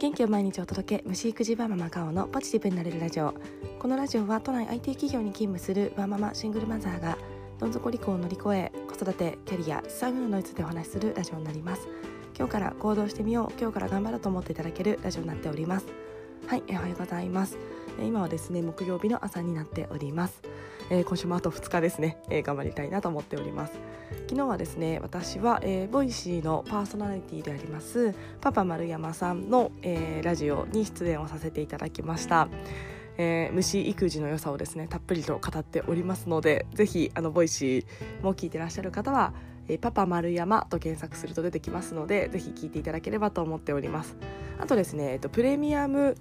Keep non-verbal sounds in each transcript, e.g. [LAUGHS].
元気を毎日お届け。虫育児ワーママカオのポジティブになれるラジオ。このラジオは都内 IT 企業に勤務するワーママシングルマザーがどん底離婚を乗り越え子育てキャリア資産運のについてお話しするラジオになります。今日から行動してみよう。今日から頑張ろうと思っていただけるラジオになっております。はいおはようございます。今はですね木曜日の朝になっております。えー、今週もあと2日ですね、えー、頑張りたいなと思っております。昨日はですね私は、えー、 Voicy のパーソナリティでありますパパ丸山さんの、えー、ラジオに出演をさせていただきました。えー、虫育児の良さをですねたっぷりと語っておりますのでぜひあの Voicy も聞いてらっしゃる方は、パパ丸山と検索すると出てきますのでぜひ聞いていただければと思っております。あとですね、えっと、プレミアム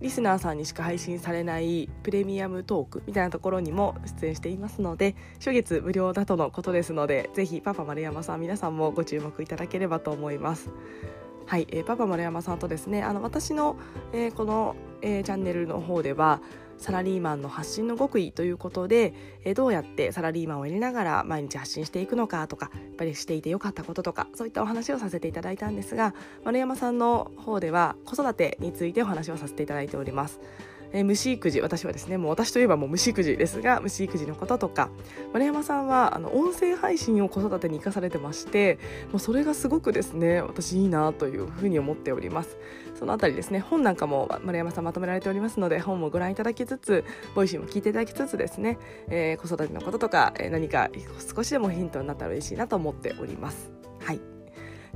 リスナーさんにしか配信されないプレミアムトークみたいなところにも出演していますので初月無料だとのことですのでぜひパパ丸山さん皆さんもご注目いただければと思います。はい、えー、パパ丸山さんとですねあの私の、えー、この、えー、チャンネルの方ではサラリーマンの発信の極意ということで、えどうやってサラリーマンをやりながら毎日発信していくのかとかやっぱりしていてよかったこととかそういったお話をさせていただいたんですが丸山さんの方では子育てについてお話をさせていただいております。えー、虫育児私はですねもう私といえばもう虫育児ですが虫育児のこととか丸山さんはあの音声配信を子育てに生かされてましてもうそれがすごくですね私いいなというふうに思っております。そのあたりですね本なんかも丸山さんまとめられておりますので本もご覧いただきつつ Voicy も聞いていただきつつですね、えー、子育てのこととか、えー、何か少しでもヒントになったら嬉しいなと思っております。はい。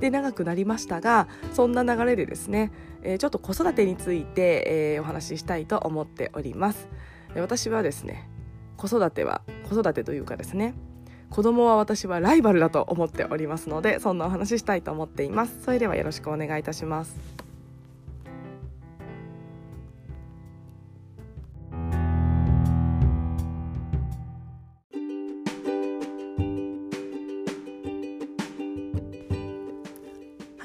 で長くなりましたがそんな流れでですね、えー、ちょっと子育てについて、えー、お話ししたいと思っております。私はですね子育ては子育てというかですね子供は私はライバルだと思っておりますのでそんなお話ししたいと思っています。それではよろしくお願いいたします。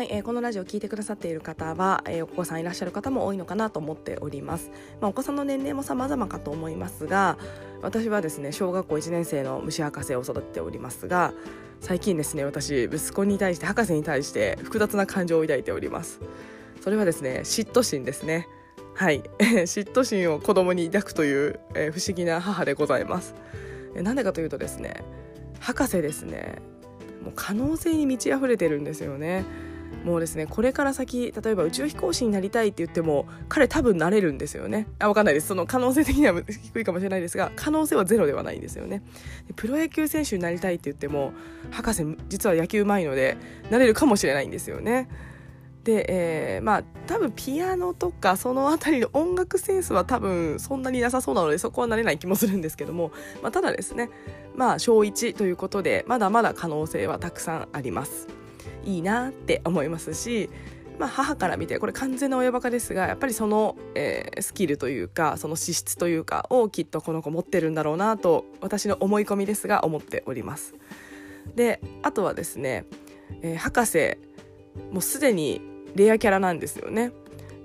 はい、えー、このラジオを聞いてくださっている方は、えー、お子さんいらっしゃる方も多いのかなと思っております。まあ、お子さんの年齢も様々かと思いますが、私はですね、小学校1年生の虫博士を育てておりますが、最近ですね、私、息子に対して、博士に対して複雑な感情を抱いております。それはですね、嫉妬心ですね。はい、[LAUGHS] 嫉妬心を子供に抱くという、えー、不思議な母でございます。えなんでかというとですね、博士ですね、もう可能性に満ち溢れてるんですよね。もうですねこれから先例えば宇宙飛行士になりたいって言っても彼多分なれるんですよね。あ分かんないです。その可能性的には低いかもしれないですが可能性はゼロではないんですよね。プロ野球選手になりたいって言っても博士実は野球うまいのでなれるかもしれないんですよね。で、えー、まあ多分ピアノとかその辺りの音楽センスは多分そんなになさそうなのでそこはなれない気もするんですけども、まあ、ただですねまあ小1ということでまだまだ可能性はたくさんあります。いいなって思いますし、まあ、母から見てこれ完全な親バカですがやっぱりその、えー、スキルというかその資質というかをきっとこの子持ってるんだろうなと私の思い込みですが思っております。であとはですね、えー、博士もうすでにレアキャラなんですよね。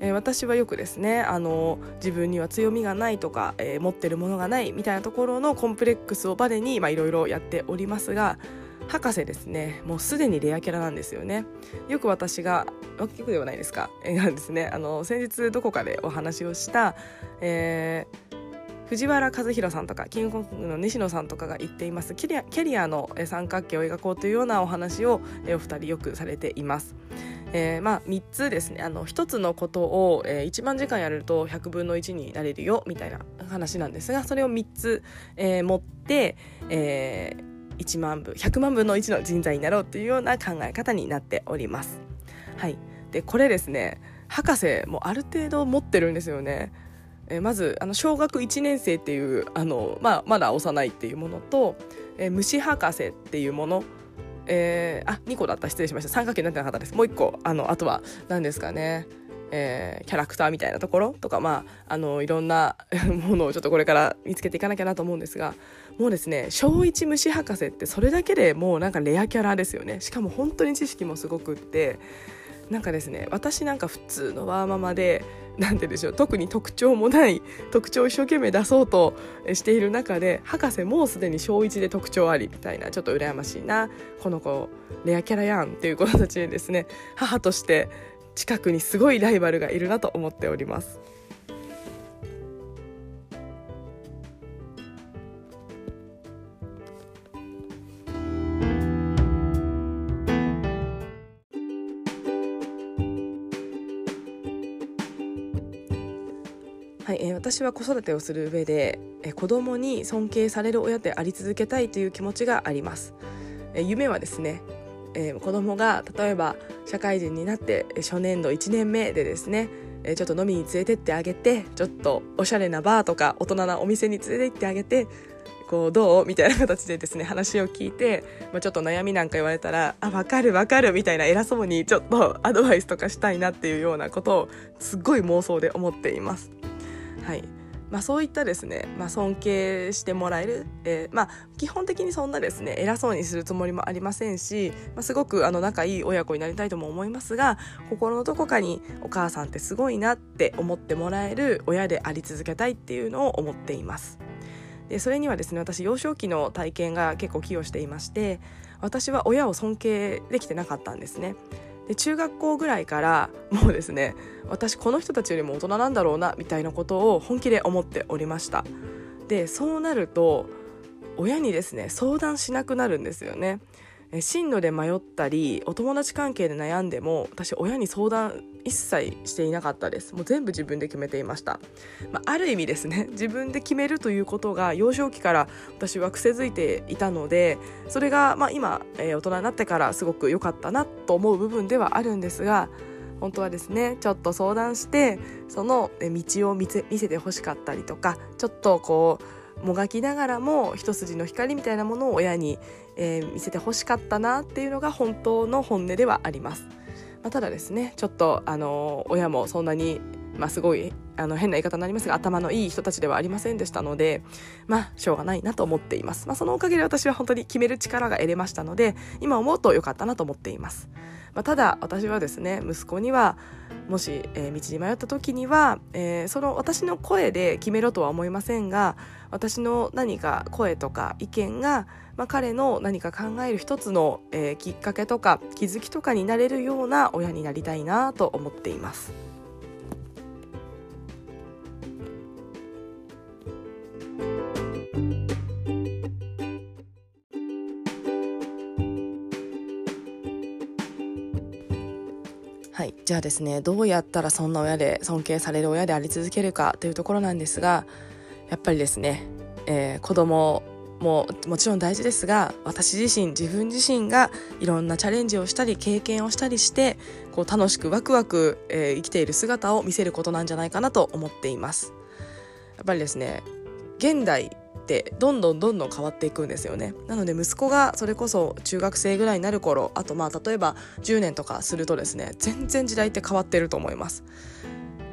えー、私はよくですねあの自分には強みがないとか、えー、持ってるものがないみたいなところのコンプレックスをバネにいろいろやっておりますが博士ですね。もうすでにレアキャラなんですよね。よく私がよくではないですか。がですね。あの先日どこかでお話をした、えー、藤原和弘さんとかキングコングの西野さんとかが言っていますキャリアの三角形を描こうというようなお話をお二人よくされています。えー、まあ3つですね。あの1つのことを、えー、1万時間やると100分の1になれるよみたいな話なんですがそれを3つ、えー、持って、えー、1万分100万分の1の人材になろうというような考え方になっております。はい、でこれですね博士もある程度持ってるんですよね。えまずあの小学1年生っていうあの、まあ、まだ幼いっていうものと、え虫博士っていうもの。えー、あ2個だった。失礼しました。三角形になってなかったです。もう1個あのあとは何ですかね。えー、キャラクターみたいなところとか、まあ、あのいろんな [LAUGHS] ものをちょっとこれから見つけていかなきゃなと思うんですがもうですね小一虫博士ってそれだけでもうなんかレアキャラですよね。しかも本当に知識もすごくってなんかですね私なんか普通のワーママでなんてでしょう特に特徴もない特徴を一生懸命出そうとしている中で博士もうすでに小1で特徴ありみたいなちょっと羨ましいなこの子レアキャラやんっていう子たちでですね。母として近くにすごいライバルがいるなと思っております。はい、えー、私は子育てをする上で、えー、子供に尊敬される親であり続けたいという気持ちがあります、えー、夢はですね、えー、子供が例えば社会人になって初年度1年目でですねえちょっと飲みに連れてってあげてちょっとおしゃれなバーとか大人なお店に連れて行ってあげてこうどう？みたいな形でですね話を聞いて、まあ、ちょっと悩みなんか言われたらあ分かる分かるみたいな偉そうにちょっとアドバイスとかしたいなっていうようなことをすっごい妄想で思っています。はいまあ、そういったですね、まあ、尊敬してもらえる、えー、まあ、基本的にそんなですね偉そうにするつもりもありませんし、まあ、すごくあの仲いい親子になりたいとも思いますが心のどこかにお母さんってすごいなって思ってもらえる親であり続けたいっていうのを思っています。でそれにはですね私幼少期の体験が結構寄与していまして私は親を尊敬できてなかったんですね。で中学校ぐらいからもうですね私この人たちよりも大人なんだろうなみたいなことを本気で思っておりました。でそうなると親にですね相談しなくなるんですよね。進路で迷ったりお友達関係で悩んでも私親に相談一切していなかったです。もう全部自分で決めていました、まあ、ある意味ですね。自分で決めるということが幼少期から私は癖づいていたのでそれがまあ今、えー、大人になってからすごく良かったなと思う部分ではあるんですが本当はですねちょっと相談してその道を見せてほしかったりとかちょっとこうもがきながらも一筋の光みたいなものを親に、えー、見せてほしかったなっていうのが本当の本音ではあります。まあ、ただですねちょっとあの親もそんなに、まあ、すごいあの変な言い方になりますが頭のいい人たちではありませんでしたのでまあしょうがないなと思っています、まあ、そのおかげで私は本当に決める力が得れましたので今思うと良かったなと思っています。まあ、ただ私はですね息子にはもし、えー、道に迷った時には、えー、その私の声で決めろとは思いませんが私の何か声とか意見が、まあ、彼の何か考える一つの、えー、きっかけとか気づきとかになれるような親になりたいなと思っています。じゃあですねどうやったらそんな親で尊敬される親であり続けるかというところなんですがやっぱりですね、えー、子供ももちろん大事ですが私自身自分自身がいろんなチャレンジをしたり経験をしたりしてこう楽しくワクワク、えー、生きている姿を見せることなんじゃないかなと思っています。やっぱりですね現代ってどんどんどんどん変わっていくんですよね。なので息子がそれこそ中学生ぐらいになる頃あとまあ例えば10年とかするとですね全然時代って変わってると思います。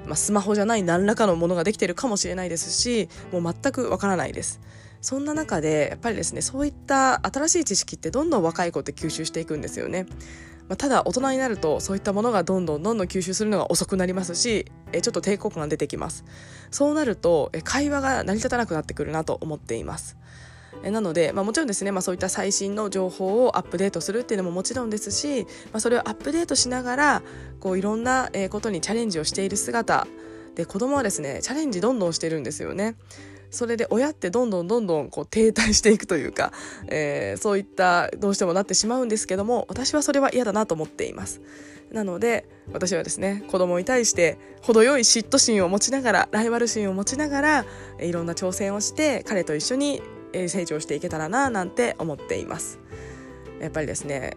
まあ、スマホじゃない何らかのものができてるかもしれないですしもう全くわからないです。そんな中でやっぱりですねそういった新しい知識ってどんどん若い子って吸収していくんですよね。まあ、ただ大人になるとそういったものがどんどんどんどん吸収するのが遅くなりますしえちょっと抵抗感が出てきますそうなるとえ会話が成り立たなくなってくるなと思っていますえなので、まあ、もちろんですね、まあ、そういった最新の情報をアップデートするっていうのももちろんですし、まあ、それをアップデートしながらこういろんなことにチャレンジをしている姿で子供はですねチャレンジどんどんしてるんですよね。それで親ってどんどんどんどんこう停滞していくというか、えー、そういったどうしてもなってしまうんですけども私はそれは嫌だなと思っています。なので私はですね子供に対して程よい嫉妬心を持ちながらライバル心を持ちながらいろんな挑戦をして彼と一緒に成長していけたらななんて思っています。やっぱりですね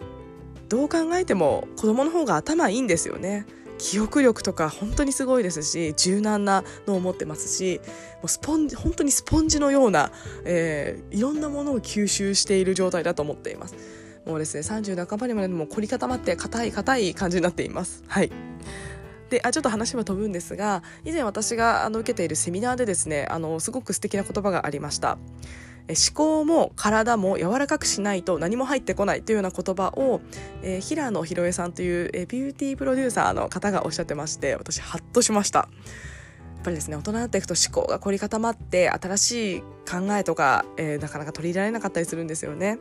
どう考えても子供の方が頭いいんですよね。記憶力とか本当にすごいですし柔軟なのを持ってますしもうスポンジ本当にスポンジのような、えー、いろんなものを吸収している状態だと思っています。もうですね30半ばにまでも凝り固まって硬い硬い感じになっています。はい。であちょっと話は飛ぶんですが以前私があの受けているセミナーでですねあのすごく素敵な言葉がありました。思考も体も柔らかくしないと何も入ってこないというような言葉を、えー、平野博恵さんという、えー、ビューティープロデューサーの方がおっしゃってまして私ハッとしました。やっぱりですね大人になっていくと思考が凝り固まって新しい考えとか、えー、なかなか取り入れられなかったりするんですよね。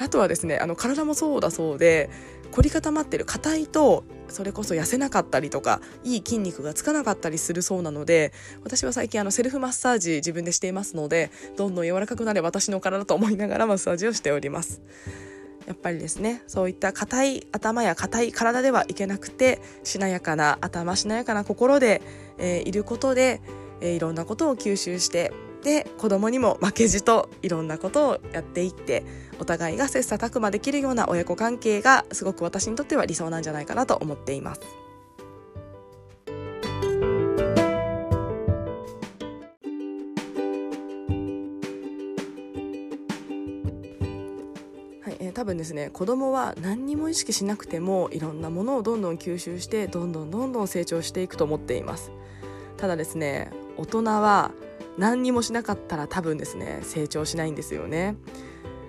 あとはですねあの体もそうだそうで凝り固まってる硬いとそれこそ痩せなかったりとかいい筋肉がつかなかったりするそうなので私は最近あのセルフマッサージ自分でしていますのでどんどん柔らかくなれ私の体と思いながらマッサージをしております。やっぱりですねそういった硬い頭や硬い体ではいけなくてしなやかな頭しなやかな心で、えー、いることで、えー、いろんなことを吸収してで子供にも負けじといろんなことをやっていってお互いが切磋琢磨できるような親子関係がすごく私にとっては理想なんじゃないかなと思っています。多分ですね子供は何にも意識しなくてもいろんなものをどんどん吸収してどんどんどんどん成長していくと思っていますただですね大人は何にもしなかったら多分ですね成長しないんですよね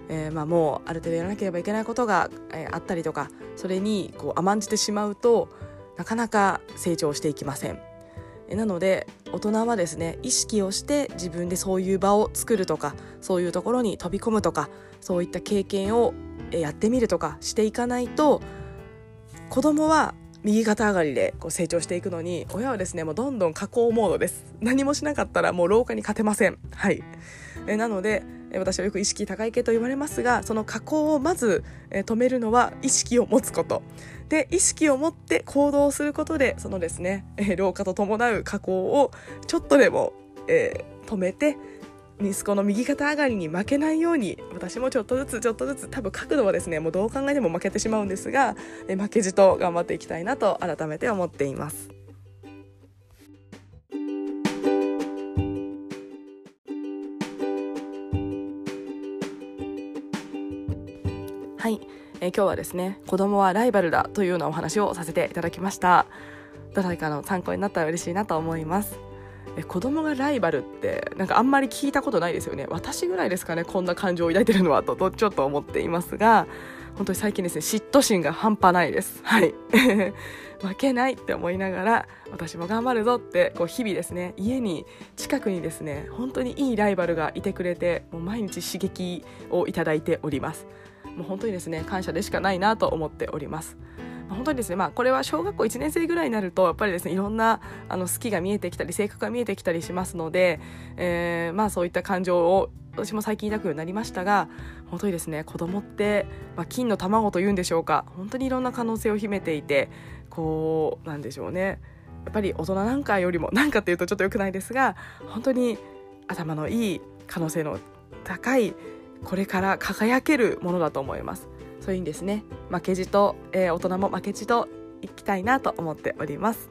えー、まあ、もうある程度やらなければいけないことが、えー、あったりとかそれにこう甘んじてしまうとなかなか成長していきません。なので大人はですね意識をして自分でそういう場を作るとかそういうところに飛び込むとかそういった経験をやってみるとかしていかないと子供は右肩上がりでこう成長していくのに親はですねもうどんどん加工モードです。何もしなかったらもう廊下に勝てません。はい。えなので私はよく意識高い系と言われますがその加工をまず止めるのは意識を持つこと。で意識を持って行動することでそのですね老化と伴う加工をちょっとでも、えー、止めて息子の右肩上がりに負けないように私もちょっとずつちょっとずつ多分角度はですねもうどう考えても負けてしまうんですが負けじと頑張っていきたいなと改めて思っています。はい、えー、今日はですね子供はライバルだというようなお話をさせていただきました誰かの参考になったら嬉しいなと思いますえ子供がライバルってなんかあんまり聞いたことないですよね。私ぐらいですかねこんな感情を抱いてるのはとちょっと思っていますが本当に最近ですね嫉妬心が半端ないです。はい。[LAUGHS] 負けないって思いながら私も頑張るぞってこう日々ですね家に近くにですね本当にいいライバルがいてくれてもう毎日刺激をいただいております。もう本当にですね感謝でしかないなと思っております。本当にですね、まあ、これは小学校1年生ぐらいになるとやっぱりですねいろんなあの好きが見えてきたり性格が見えてきたりしますので、えー、まあ、そういった感情を私も最近抱くようになりましたが本当にですね子供って、まあ、金の卵というんでしょうか本当にいろんな可能性を秘めていてこうなんでしょうねやっぱり大人なんかよりも何かっていうとちょっと良くないですが本当に頭のいい可能性の高いこれから輝けるものだと思います。そういうにですね。負けじと、えー、大人も負けじといきたいなと思っております。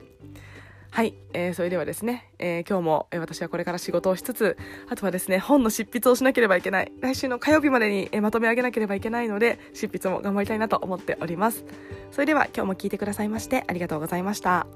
はい、えー、それではですね、えー、今日も、えー、私はこれから仕事をしつつあとはですね本の執筆をしなければいけない来週の火曜日までに、えまとめ上げなければいけないので執筆も頑張りたいなと思っております。それでは今日も聞いてくださいましてありがとうございました。